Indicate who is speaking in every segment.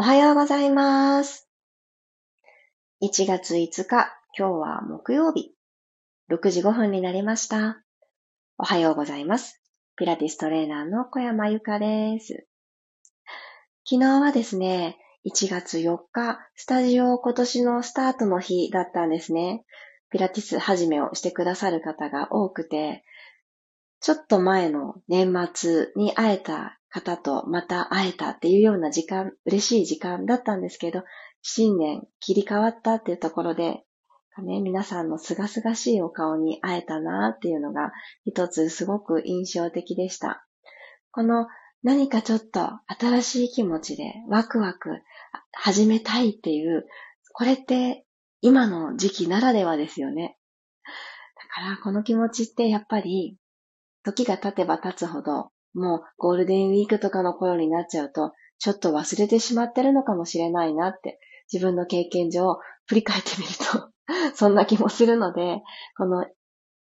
Speaker 1: おはようございます。1月5日、今日は木曜日、6時5分になりました。おはようございます。ピラティストレーナーの小山由かです。昨日はですね、1月4日、スタジオ今年のスタートの日だったんですね。ピラティス始めをしてくださる方が多くて、ちょっと前の年末に会えた方とまた会えたっていうような時間、嬉しい時間だったんですけど、新年切り替わったっていうところで、ね、皆さんのすがすがしいお顔に会えたなっていうのが一つすごく印象的でした。この何かちょっと新しい気持ちでワクワク始めたいっていう、これって今の時期ならではですよね。だからこの気持ちってやっぱり時が経てば経つほどもうゴールデンウィークとかの頃になっちゃうと、ちょっと忘れてしまってるのかもしれないなって、自分の経験上振り返ってみると そんな気もするので、この、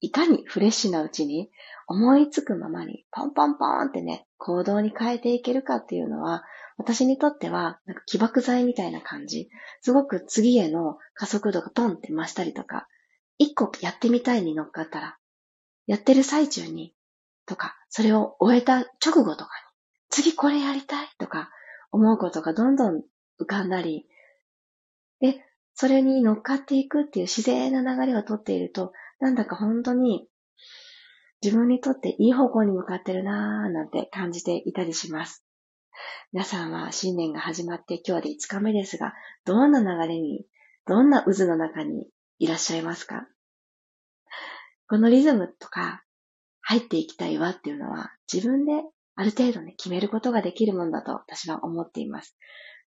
Speaker 1: いかにフレッシュなうちに思いつくままにポンポンポンってね、行動に変えていけるかっていうのは、私にとっては、なんか起爆剤みたいな感じ。すごく次への加速度がトンって増したりとか、一個やってみたいに乗っかったら、やってる最中にとか、それを終えた直後とかに、次これやりたいとか思うことがどんどん浮かんだり、で、それに乗っかっていくっていう自然な流れをとっていると、なんだか本当に自分にとっていい方向に向かってるなーなんて感じていたりします。皆さんは新年が始まって今日で5日目ですが、どんな流れに、どんな渦の中にいらっしゃいますか？このリズムとか入っていきたいわっていうのは自分である程度ね、決めることができるもんだと私は思っています。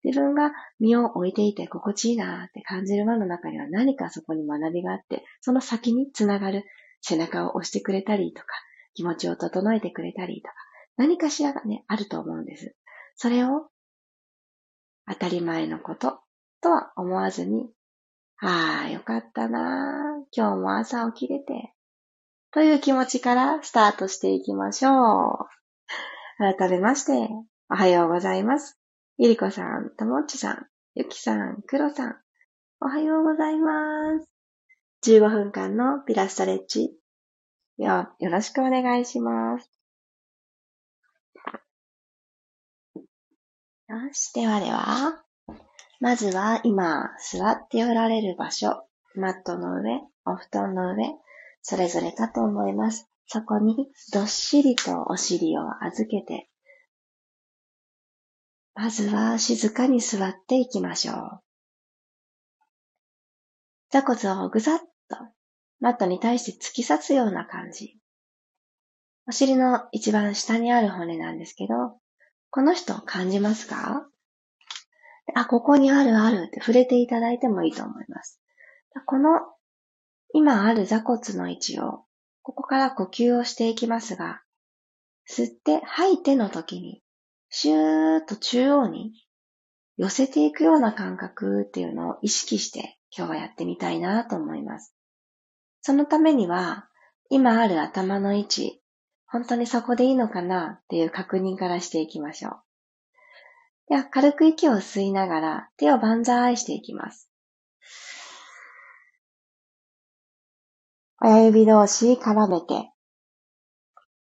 Speaker 1: 自分が身を置いていて心地いいなって感じる輪の中には何かそこに学びがあって、その先につながる背中を押してくれたりとか、気持ちを整えてくれたりとか、何かしらがね、あると思うんです。それを当たり前のこととは思わずに、ああ、よかったな今日も朝起きれて、という気持ちからスタートしていきましょう。改めまして、おはようございます。ゆりこさん、ともっちさん、ゆきさん、くろさん、おはようございます。15分間のピラストレッチよ、よろしくお願いします。よし、ではでは、まずは今座っておられる場所、マットの上、お布団の上、それぞれかと思います。そこにどっしりとお尻を預けて、まずは静かに座っていきましょう。座骨をぐざっとマットに対して突き刺すような感じ。お尻の一番下にある骨なんですけど、この人感じますか？あ、ここにあるあるって触れていただいてもいいと思います。この今ある座骨の位置を、ここから呼吸をしていきますが、吸って吐いての時に、シューッと中央に寄せていくような感覚っていうのを意識して今日はやってみたいなと思います。そのためには、今ある頭の位置、本当にそこでいいのかなっていう確認からしていきましょう。では、軽く息を吸いながら手を万歳していきます。親指同士絡めて、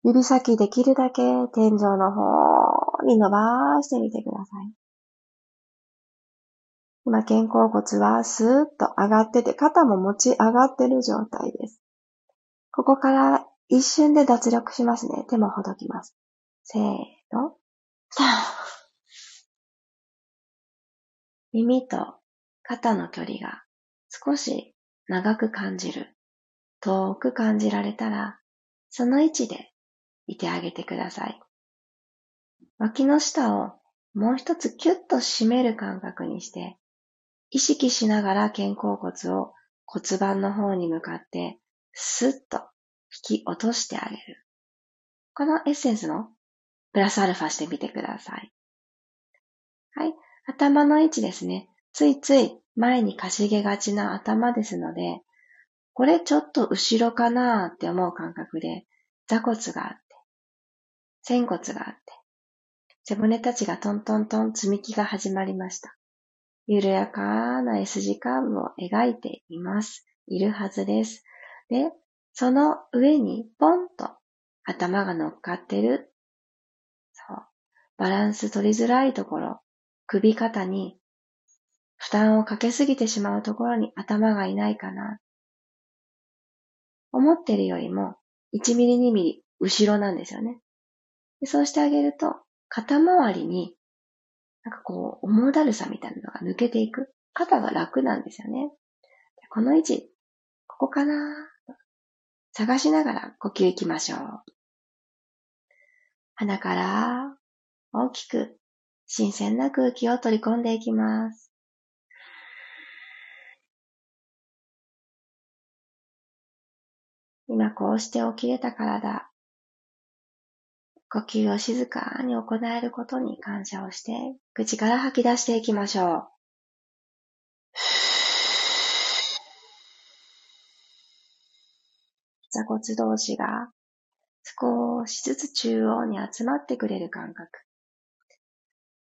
Speaker 1: 指先できるだけ天井の方に伸ばしてみてください。今、肩甲骨はスーッと上がってて、肩も持ち上がってる状態です。ここから一瞬で脱力しますね。手もほどきます。せーの。耳と肩の距離が少し長く感じる。遠く感じられたら、その位置でいてあげてください。脇の下をもう一つキュッと締める感覚にして、意識しながら肩甲骨を骨盤の方に向かってスッと引き落としてあげる。このエッセンスのプラスアルファしてみてください。はい。頭の位置ですね。ついつい前にかしげがちな頭ですので、これちょっと後ろかなーって思う感覚で、座骨があって、仙骨があって、背骨たちがトントントン積み木が始まりました。緩やかな S 字カーブを描いています。いるはずです。で、その上にポンと頭が乗っかってる。そう。バランス取りづらいところ、首肩に負担をかけすぎてしまうところに頭がいないかな。思ってるよりも1ミリ2ミリ後ろなんですよね。そうしてあげると、肩周りに、なんかこう、重だるさみたいなのが抜けていく。肩が楽なんですよね。この位置、ここかな探しながら呼吸いきましょう。鼻から大きく新鮮な空気を取り込んでいきます。今こうして起きれた体、呼吸を静かに行えることに感謝をして、口から吐き出していきましょう。座骨同士が少しずつ中央に集まってくれる感覚。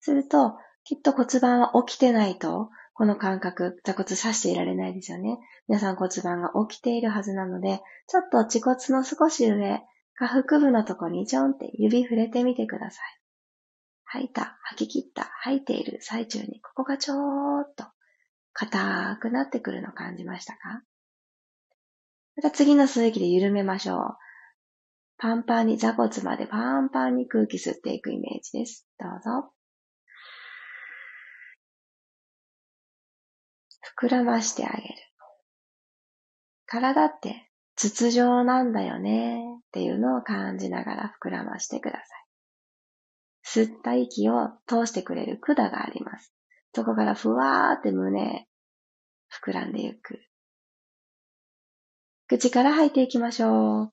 Speaker 1: すると、きっと骨盤は起きてないと、この感覚、座骨さしていられないですよね。皆さん骨盤が起きているはずなので、ちょっと恥骨の少し上、下腹部のとこにちょんって指触れてみてください。吐いた、吐き切った、吐いている最中に、ここがちょーっと硬くなってくるのを感じましたか？また次の吸う息で緩めましょう。パンパンに座骨までパンパンに空気吸っていくイメージです。どうぞ。膨らましてあげる。体って筒状なんだよねっていうのを感じながら膨らましてください。吸った息を通してくれる管があります。そこからふわーって胸、膨らんでいく。口から吐いていきましょう。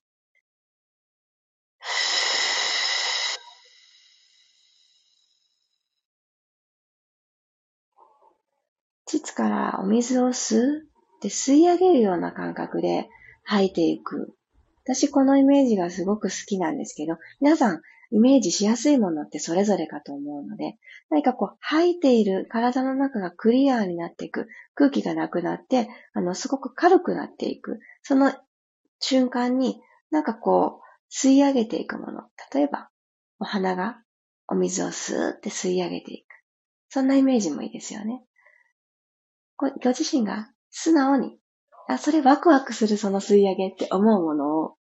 Speaker 1: 膣からお水を吸うって吸い上げるような感覚で吐いていく。私このイメージがすごく好きなんですけど、皆さんイメージしやすいものってそれぞれかと思うので、何かこう吐いている体の中がクリアになっていく、空気がなくなって、あの、すごく軽くなっていく。その瞬間になんかこう吸い上げていくもの。例えば、お花がお水をスーって吸い上げていく。そんなイメージもいいですよね。ご自身が素直にあ、それワクワクするその吸い上げって思うものを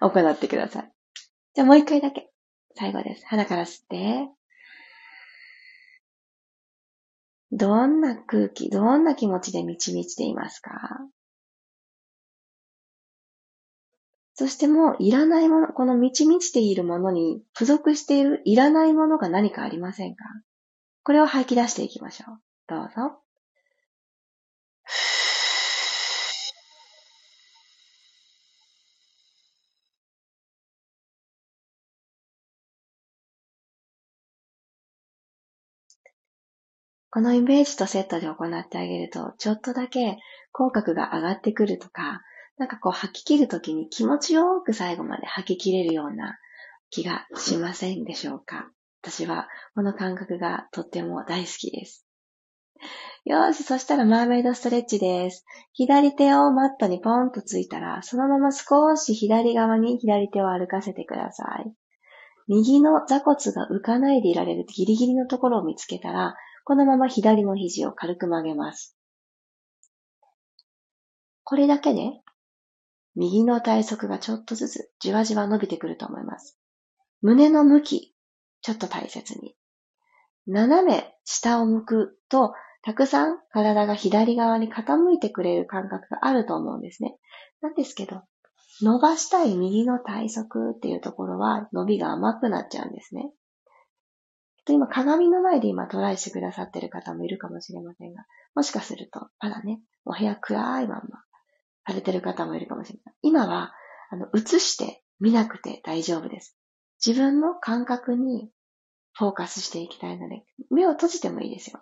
Speaker 1: 行ってください。じゃあもう一回だけ。最後です。鼻から吸って。どんな空気、どんな気持ちで満ち満ちていますか？そしてもういらないもの、この満ち満ちているものに付属しているいらないものが何かありませんか？これを吐き出していきましょう。どうぞ。このイメージとセットで行ってあげると、ちょっとだけ口角が上がってくるとか、なんかこう吐き切るときに気持ちよく最後まで吐き切れるような気がしませんでしょうか？私はこの感覚がとっても大好きです。よーし、そしたらマーメイドストレッチです。左手をマットにポンとついたら、そのまま少し左側に左手を歩かせてください。右の座骨が浮かないでいられるギリギリのところを見つけたら、このまま左の肘を軽く曲げます。これだけで、右の体側がちょっとずつじわじわ伸びてくると思います。胸の向き、ちょっと大切に。斜め下を向くと、たくさん体が左側に傾いてくれる感覚があると思うんですね。なんですけど、伸ばしたい右の体側っていうところは伸びが甘くなっちゃうんですね。と今鏡の前で今トライしてくださってる方もいるかもしれませんが、もしかすると、まだね、お部屋暗いまんまされてる方もいるかもしれない。今は、あの、映して見なくて大丈夫です。自分の感覚にフォーカスしていきたいので、目を閉じてもいいですよ。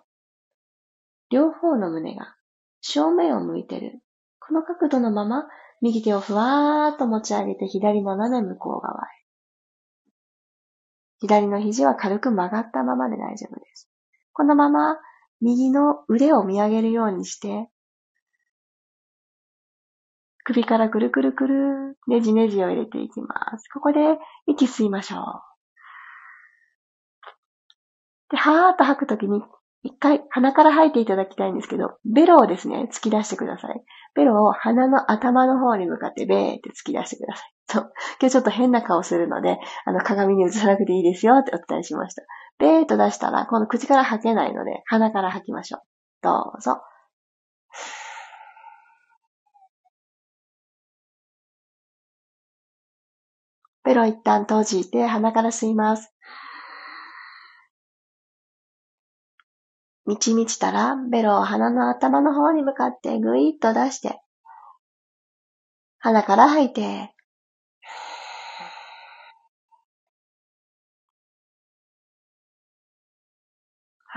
Speaker 1: 両方の胸が正面を向いてる。この角度のまま、右手をふわーっと持ち上げて左斜め向こう側へ。左の肘は軽く曲がったままで大丈夫です。このまま右の腕を見上げるようにして、首からくるくるくる、ねじねじを入れていきます。ここで息吸いましょう。で、はーっと吐くときに、一回鼻から吐いていただきたいんですけど、ベロをですね、突き出してください。ベロを鼻の頭の方に向かってベーって突き出してください。そう。今日ちょっと変な顔するので、あの、鏡に映さなくていいですよってお伝えしました。ベーっと出したら、今度口から吐けないので、鼻から吐きましょう。どうぞ。ベロ一旦閉じて鼻から吸います。満ち満ちたら、ベロを鼻の頭の方に向かってぐいっと出して、鼻から吐いて、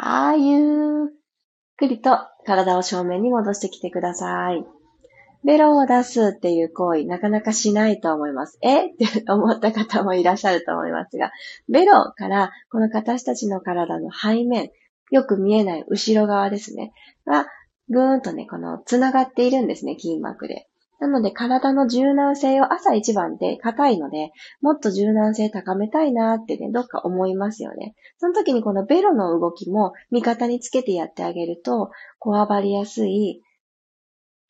Speaker 1: はい、ゆっくりと体を正面に戻してきてください。ベロを出すっていう行為、なかなかしないと思います。え？って思った方もいらっしゃると思いますが、ベロからこの私たちの体の背面、よく見えない後ろ側ですね。が、ぐーんとね、この、繋がっているんですね、筋膜で。なので、体の柔軟性を朝一番で硬いので、もっと柔軟性高めたいなってね、どっか思いますよね。その時にこのベロの動きも味方につけてやってあげると、こわばりやすい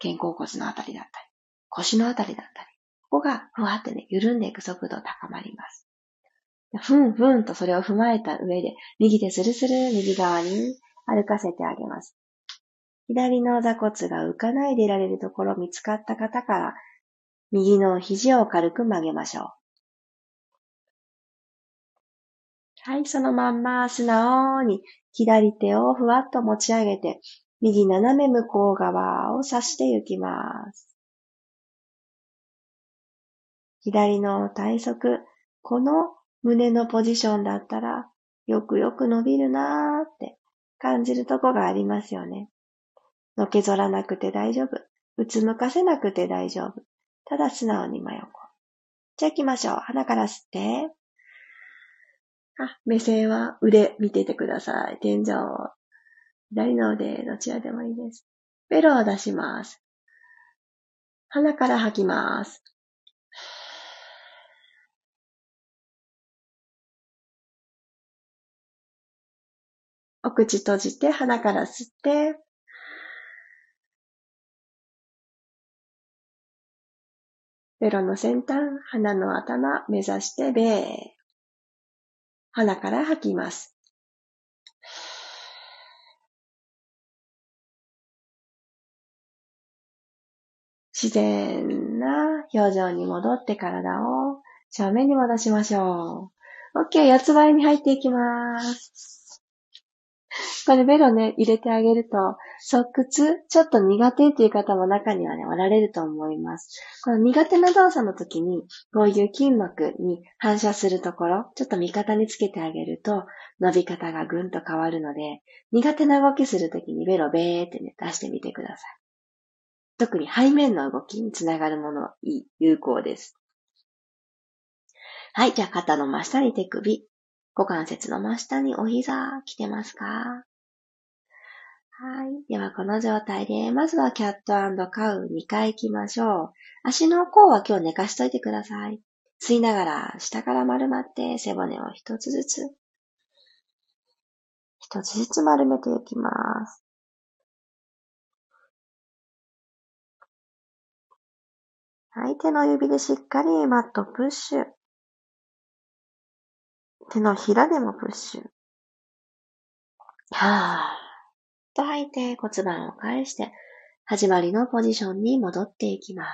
Speaker 1: 肩甲骨のあたりだったり、腰のあたりだったり、ここがふわってね、緩んでいく速度高まります。ふんふんとそれを踏まえた上で、右手スルスル右側に歩かせてあげます。左の座骨が浮かないでいられるところ見つかった方から、右の肘を軽く曲げましょう。はい、そのまんま素直に左手をふわっと持ち上げて、右斜め向こう側を指していきます。左の体側、この胸のポジションだったら、よくよく伸びるなーって感じるとこがありますよね。のけぞらなくて大丈夫。うつむかせなくて大丈夫。ただ素直に真横。じゃあ行きましょう。鼻から吸って。あ、目線は腕見ててください。天井を。左の腕、どちらでもいいです。ベロを出します。鼻から吐きます。お口閉じて鼻から吸って、ベロの先端、鼻の頭、目指してベー。鼻から吐きます。自然な表情に戻って体を正面に戻しましょう。OK、四つ倍に入っていきます。これベロね、入れてあげると、側屈、ちょっと苦手っていう方も中にはね、おられると思います。この苦手な動作の時に、こういう筋膜に反射するところ、ちょっと味方につけてあげると、伸び方がぐんと変わるので、苦手な動きするときにベロベーってね、出してみてください。特に背面の動きにつながるもの、有効です。はい、じゃあ肩の真下に手首、股関節の真下にお膝来てますか？はい。では、この状態で、まずはキャットカウ2回行きましょう。足の甲は今日寝かしといてください。吸いながら、下から丸まって背骨を一つずつ、一つずつ丸めていきます。はい、手の指でしっかりマットプッシュ。手のひらでもプッシュ。はーと吐いて骨盤を返して、始まりのポジションに戻っていきま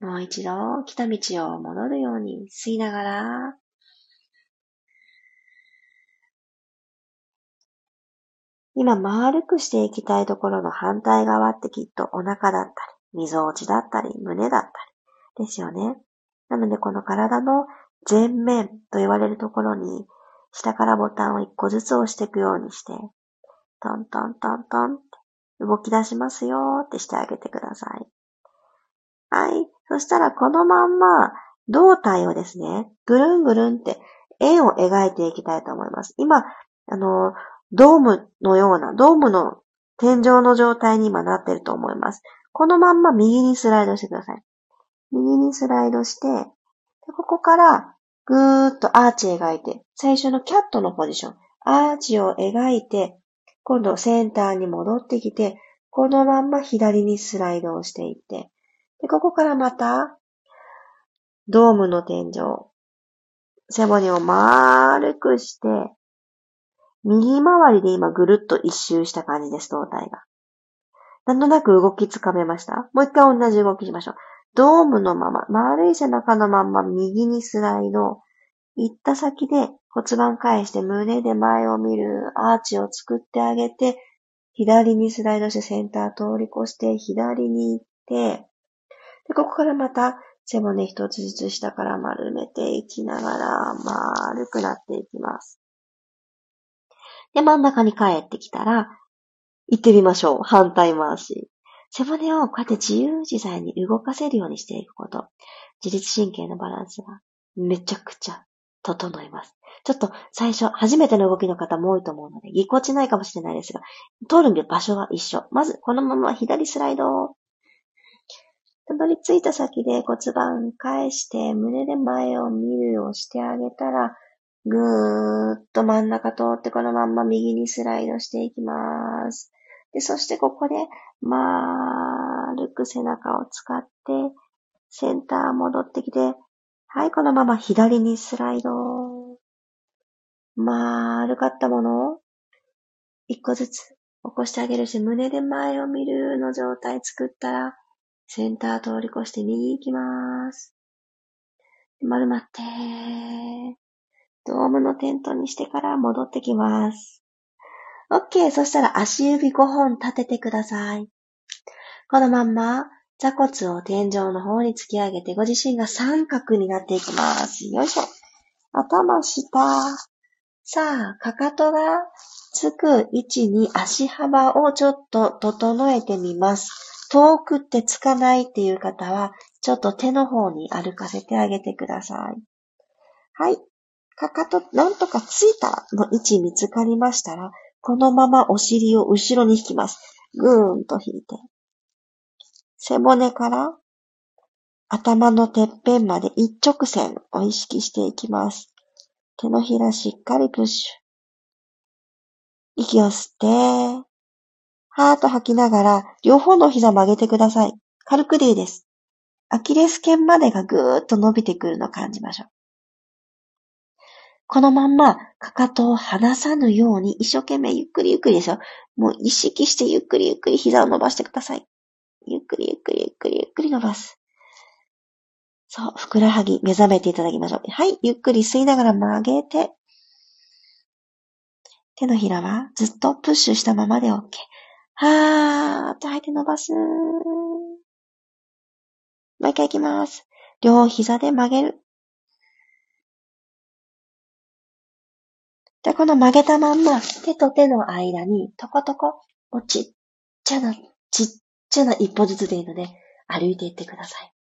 Speaker 1: す。もう一度来た道を戻るように吸いながら、今丸くしていきたいところの反対側ってきっとお腹だったり、溝落ちだったり、胸だったりですよね。なのでこの体の前面と言われるところに、下からボタンを一個ずつ押していくようにして、トントントントンって動き出しますよってしてあげてください。はい。そしたらこのまんま胴体をですね、ぐるんぐるんって円を描いていきたいと思います。今、あの、ドームのような、ドームの天井の状態に今なってると思います。このまんま右にスライドしてください。右にスライドして、ここからぐーっとアーチ描いて、最初のキャットのポジション、アーチを描いて、今度センターに戻ってきて、このまんま左にスライドをしていって、で、ここからまた、ドームの天井、背骨を丸くして、右回りで今ぐるっと一周した感じです、胴体が。なんとなく動きつかめましたもう一回同じ動きしましょう。ドームのまま、丸い背中のまま右にスライド。行った先で骨盤返して胸で前を見るアーチを作ってあげて、左にスライドしてセンター通り越して左に行って、で、ここからまた背骨一つずつ下から丸めていきながら丸くなっていきます。で、真ん中に帰ってきたら、行ってみましょう。反対回し。背骨をこうやって自由自在に動かせるようにしていくこと。自律神経のバランスがめちゃくちゃ整います。ちょっと最初、初めての動きの方も多いと思うので、ぎこちないかもしれないですが、通る場所は一緒。まず、このまま左スライド。たどり着いた先で骨盤返して、胸で前を見るようしてあげたら、ぐーっと真ん中通ってこのまんま右にスライドしていきます。で、そしてここで、丸く背中を使って、センター戻ってきて、はい、このまま左にスライド。丸かったものを、一個ずつ起こしてあげるし、胸で前を見るの状態作ったら、センター通り越して右行きます。丸まって、ドームのテントにしてから戻ってきます。OK。そしたら足指5本立ててください。このまんま座骨を天井の方に突き上げてご自身が三角になっていきます。よいしょ。頭下。さあ、かかとがつく位置に足幅をちょっと整えてみます。遠くってつかないっていう方は、ちょっと手の方に歩かせてあげてください。はい。かかと、なんとかついたの位置見つかりましたら、このままお尻を後ろに引きます。ぐーんと引いて。背骨から頭のてっぺんまで一直線を意識していきます。手のひらしっかりプッシュ。息を吸って、はーっと吐きながら、両方の膝曲げてください。軽くでいいです。アキレス腱までがぐーっと伸びてくるのを感じましょう。このまんま、かかとを離さぬように、一生懸命ゆっくりゆっくりですよ。もう意識してゆっくりゆっくり膝を伸ばしてください。ゆっくりゆっくりゆっくりゆっくり伸ばす。そう、ふくらはぎ目覚めていただきましょう。はい、ゆっくり吸いながら曲げて、手のひらはずっとプッシュしたままで OK。はーっと吐いて伸ばす。もう一回いきます。両膝で曲げる。で、この曲げたまんま、手と手の間に、とことこ、もうちっちゃな、ちっちゃな一歩ずつでいいので、歩いていってください。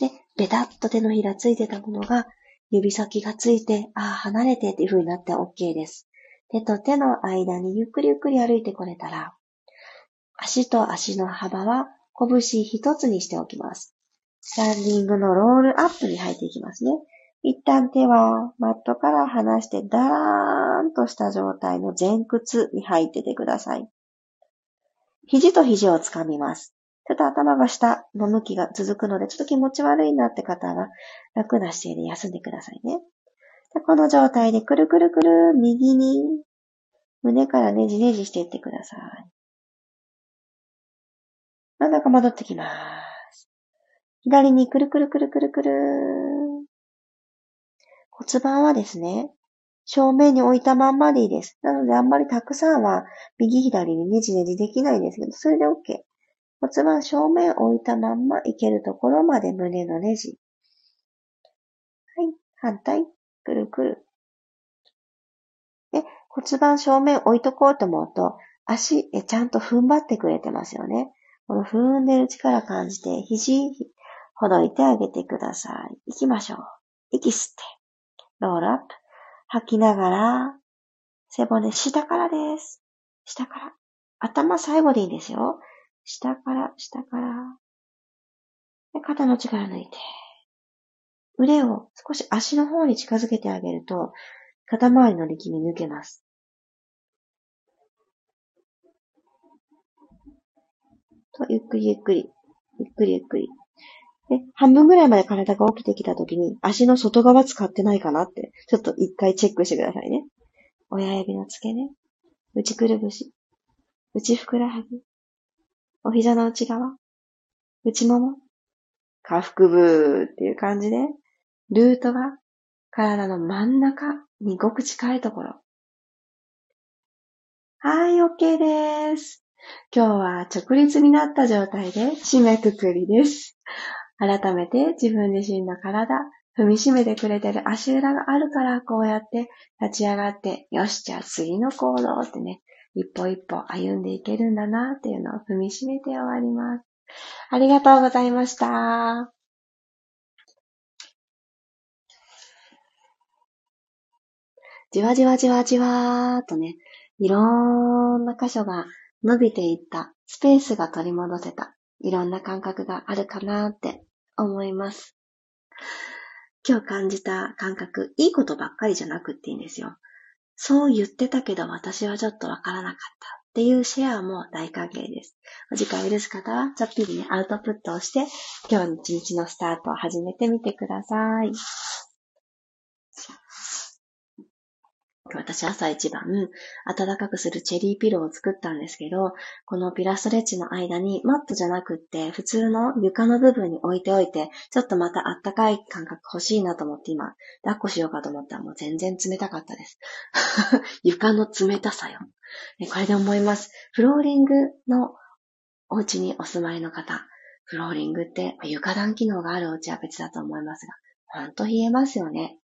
Speaker 1: で、ベタッと手のひらついてたものが、指先がついて、ああ、離れてっていう風になって OK です。手と手の間にゆっくりゆっくり歩いてこれたら、足と足の幅は拳一つにしておきます。スタンディングのロールアップに入っていきますね。一旦手はマットから離してダラーンとした状態の前屈に入っててください。肘と肘をつかみます。ちょっと頭が下の向きが続くので、ちょっと気持ち悪いなって方は楽な姿勢で休んでくださいね。この状態でくるくるくる右に胸からねじねじしていってください。真ん中戻ってきます。左にくるくるくるくるくる。骨盤はですね、正面に置いたまんまでいいです。なのであんまりたくさんは右左にねじねじできないんですけど、それで OK。骨盤正面置いたまんまいけるところまで胸のねじ。はい。反対。くるくる。で、骨盤正面置いとこうと思うと、足、えちゃんと踏ん張ってくれてますよね。この踏んでる力感じて、肘、ほどいてあげてください。行きましょう。息吸って。ロールアップ。吐きながら、背骨下からです。下から。頭最後でいいんですよ。下から、下から。で肩の力抜いて。腕を少し足の方に近づけてあげると、肩周りの力み抜けます。と、ゆっくりゆっくり。ゆっくりゆっくり。で、半分ぐらいまで体が起きてきたときに、足の外側使ってないかなって、ちょっと一回チェックしてくださいね。親指の付け根、内くるぶし、内ふくらはぎ、お膝の内側、内もも、下腹部っていう感じで、ルートが体の真ん中にごく近いところ。はい、OK です。今日は直立になった状態で締めくくりです。改めて自分自身の体、踏みしめてくれてる足裏があるから、こうやって立ち上がって、よし、じゃあ次の行動ってね、一歩一歩歩んでいけるんだなっていうのを踏みしめて終わります。ありがとうございました。じわじわじわじわーとね、いろんな箇所が伸びていった、スペースが取り戻せた、いろんな感覚があるかなって思います。今日感じた感覚、いいことばっかりじゃなくっていいんですよ。そう言ってたけど私はちょっとわからなかったっていうシェアも大歓迎です。お時間許す方はちょっぴりね、アウトプットをして、今日の一日のスタートを始めてみてください。私朝一番、暖かくするチェリーピローを作ったんですけど、このピラストレッチの間にマットじゃなくって、普通の床の部分に置いておいて、ちょっとまた暖かい感覚欲しいなと思って今、抱っこしようかと思ったらもう全然冷たかったです。床の冷たさよ。これで思います。フローリングのお家にお住まいの方、フローリングって床暖機能があるお家は別だと思いますが、ほんと冷えますよね。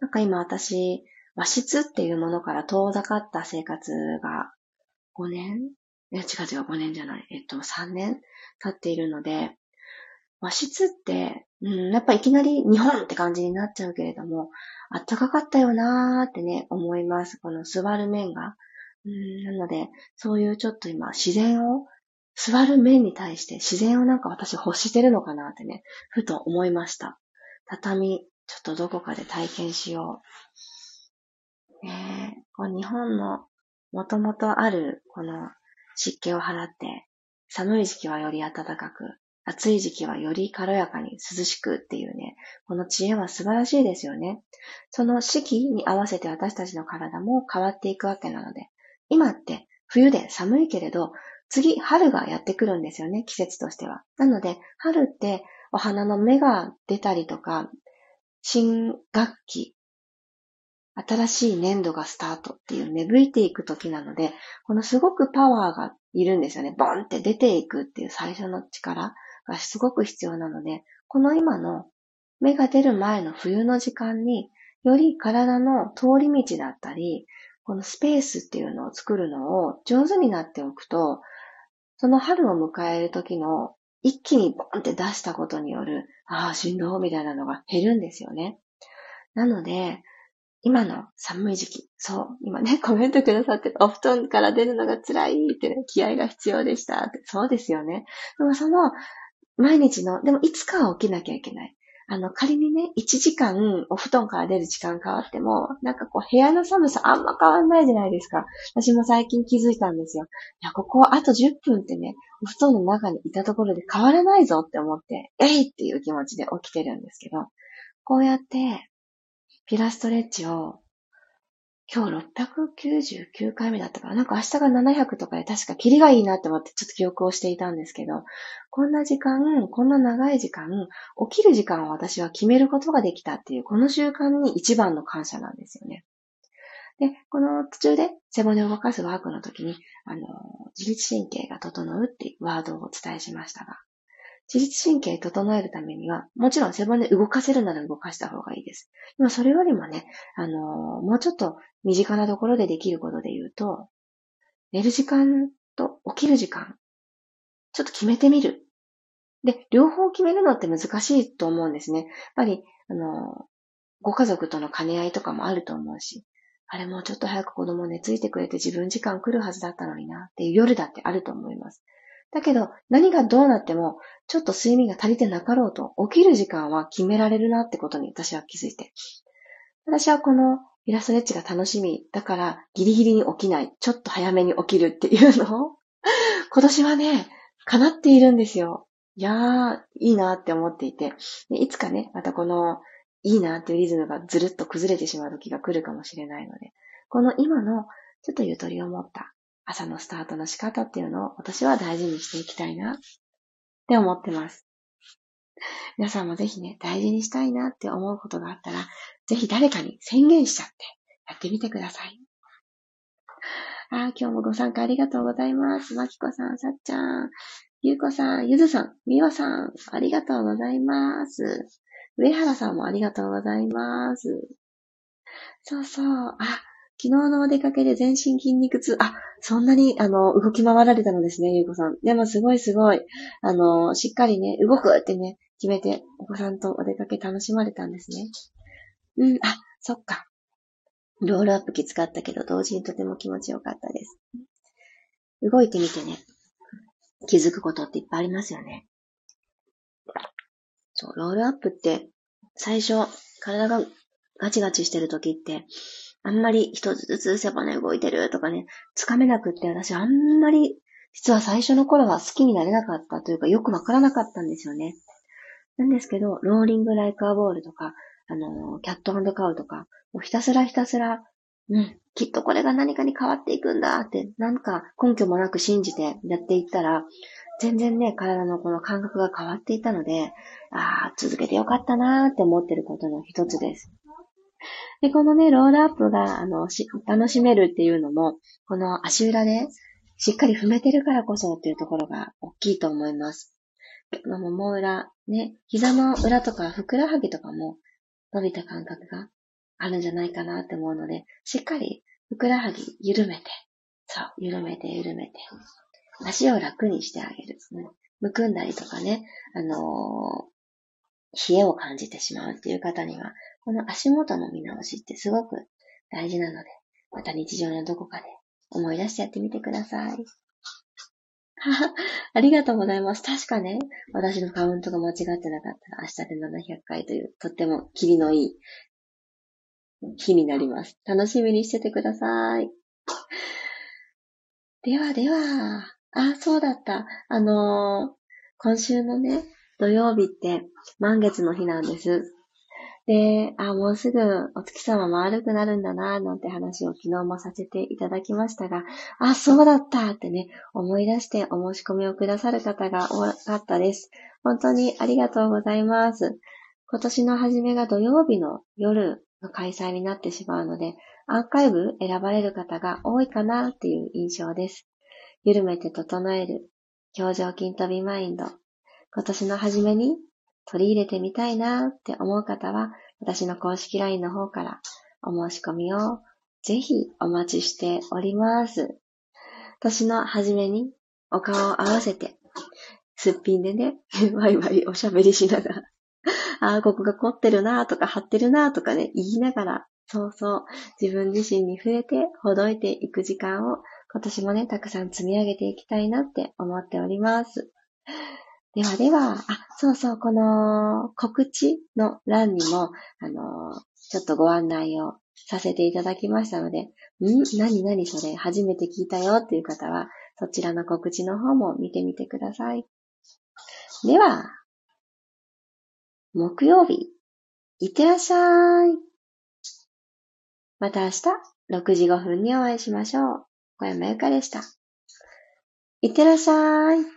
Speaker 1: なんか今私、和室っていうものから遠ざかった生活が5年？いや、違う違う、5年じゃない。えっと、3年経っているので、和室って、うん、やっぱいきなり日本って感じになっちゃうけれども、あったかかったよなーってね、思います。この座る面が。うん、なので、そういうちょっと今、自然を、座る面に対して自然をなんか私欲してるのかなってね、ふと思いました。畳、ちょっとどこかで体験しよう。ねこう日本のもともとあるこの湿気を払って、寒い時期はより暖かく、暑い時期はより軽やかに涼しくっていうね、この知恵は素晴らしいですよね。その四季に合わせて私たちの体も変わっていくわけなので、今って冬で寒いけれど、次春がやってくるんですよね、季節としては。なので、春ってお花の芽が出たりとか、新学期、新しい年度がスタートっていう芽吹いていく時なので、このすごくパワーがいるんですよね。ボンって出ていくっていう最初の力がすごく必要なので、この今の芽が出る前の冬の時間に、より体の通り道だったり、このスペースっていうのを作るのを上手になっておくと、その春を迎える時の一気にボンって出したことによる、ああ、しんどみたいなのが減るんですよね。なので、今の寒い時期、そう、今ね、コメントくださってお布団から出るのが辛いってね、気合が必要でしたって、そうですよね。でもその、毎日の、でもいつかは起きなきゃいけない。あの、仮にね、1時間お布団から出る時間変わっても、なんかこう、部屋の寒さあんま変わんないじゃないですか。私も最近気づいたんですよ。いや、ここあと10分ってね、お布団の中にいたところで変わらないぞって思って、えいっていう気持ちで起きてるんですけど、こうやって、ピラストレッチを、今日699回目だったから、なんか明日が700とかで確かキリがいいなって思ってちょっと記憶をしていたんですけど、こんな時間、こんな長い時間、起きる時間を私は決めることができたっていう、この習慣に一番の感謝なんですよね。で、この途中で背骨を動かすワークの時に、あの、自律神経が整うっていうワードをお伝えしましたが、自律神経整えるためには、もちろん背骨動かせるなら動かした方がいいです。でもそれよりもね、あのもうちょっと身近なところでできることで言うと、寝る時間と起きる時間、ちょっと決めてみる。で、両方決めるのって難しいと思うんですね。やっぱり、あのご家族との兼ね合いとかもあると思うし、あれもうちょっと早く子供寝ついてくれて自分時間来るはずだったのになっていう夜だってあると思います。だけど、何がどうなっても、ちょっと睡眠が足りてなかろうと、起きる時間は決められるなってことに私は気づいて。私はこのイラストレッチが楽しみ。だから、ギリギリに起きない。ちょっと早めに起きるっていうのを、今年はね、叶っているんですよ。いやー、いいなって思っていて、いつかね、またこの、いいなっていうリズムがずるっと崩れてしまう時が来るかもしれないので、この今の、ちょっとゆとりを持った朝のスタートの仕方っていうのを私は大事にしていきたいなって思ってます。皆さんもぜひね、大事にしたいなって思うことがあったら、ぜひ誰かに宣言しちゃってやってみてください。あ今日もご参加ありがとうございます。まきこさん、さっちゃん、ゆうこさん、ゆずさん、みわさん、ありがとうございます。上原さんもありがとうございます。そうそう。あ、昨日のお出かけで全身筋肉痛。あ、そんなに、あの、動き回られたのですね、ゆうこさん。でもすごいすごい。あの、しっかりね、動くってね、決めて、お子さんとお出かけ楽しまれたんですね。うん、あ、そっか。ロールアップきつかったけど、同時にとても気持ちよかったです。動いてみてね、気づくことっていっぱいありますよね。そう、ロールアップって、最初、体がガチガチしてる時って、あんまり一つずつ背骨動いてるとかね、つかめなくって私あんまり、実は最初の頃は好きになれなかったというかよくわからなかったんですよね。なんですけど、ローリングライカーボールとか、あの、キャットカウとか、もうひたすらひたすら、うん、きっとこれが何かに変わっていくんだって、なんか根拠もなく信じてやっていったら、全然ね、体のこの感覚が変わっていたので、ああ、続けてよかったなーって思ってることの一つです。で、このね、ロールアップが、あの、し、楽しめるっていうのも、この足裏で、しっかり踏めてるからこそっていうところが大きいと思います。のもも裏、ね、膝の裏とかふくらはぎとかも伸びた感覚があるんじゃないかなって思うので、しっかりふくらはぎ緩めて、そう、緩めて緩めて、足を楽にしてあげる。ね、むくんだりとかね、あの、冷えを感じてしまうっていう方には、この足元の見直しってすごく大事なので、また日常のどこかで思い出してやってみてください。ありがとうございます。確かね、私のカウントが間違ってなかったら明日で700回という、とってもキリのいい日になります。楽しみにしててください。ではでは、あ、そうだった。あのー、今週のね、土曜日って満月の日なんです。で、あ、もうすぐお月様丸くなるんだな、なんて話を昨日もさせていただきましたが、あ、そうだったってね、思い出してお申し込みをくださる方が多かったです。本当にありがとうございます。今年の初めが土曜日の夜の開催になってしまうので、アーカイブ選ばれる方が多いかなっていう印象です。緩めて整える表情筋飛びマインド。今年の初めに取り入れてみたいなって思う方は、私の公式 LINE の方からお申し込みをぜひお待ちしております。年の初めにお顔を合わせて、すっぴんでね、ワイワイおしゃべりしながら、ああ、ここが凝ってるなとか張ってるなとかね、言いながら、そうそう、自分自身に触れてほどいていく時間を今年もね、たくさん積み上げていきたいなって思っております。ではでは、あ、そうそう、この告知の欄にも、あの、ちょっとご案内をさせていただきましたので、ん？何何それ？初めて聞いたよっていう方は、そちらの告知の方も見てみてください。では、木曜日、いってらっしゃい。また明日、6時5分にお会いしましょう。小山由かでした。いってらっしゃい。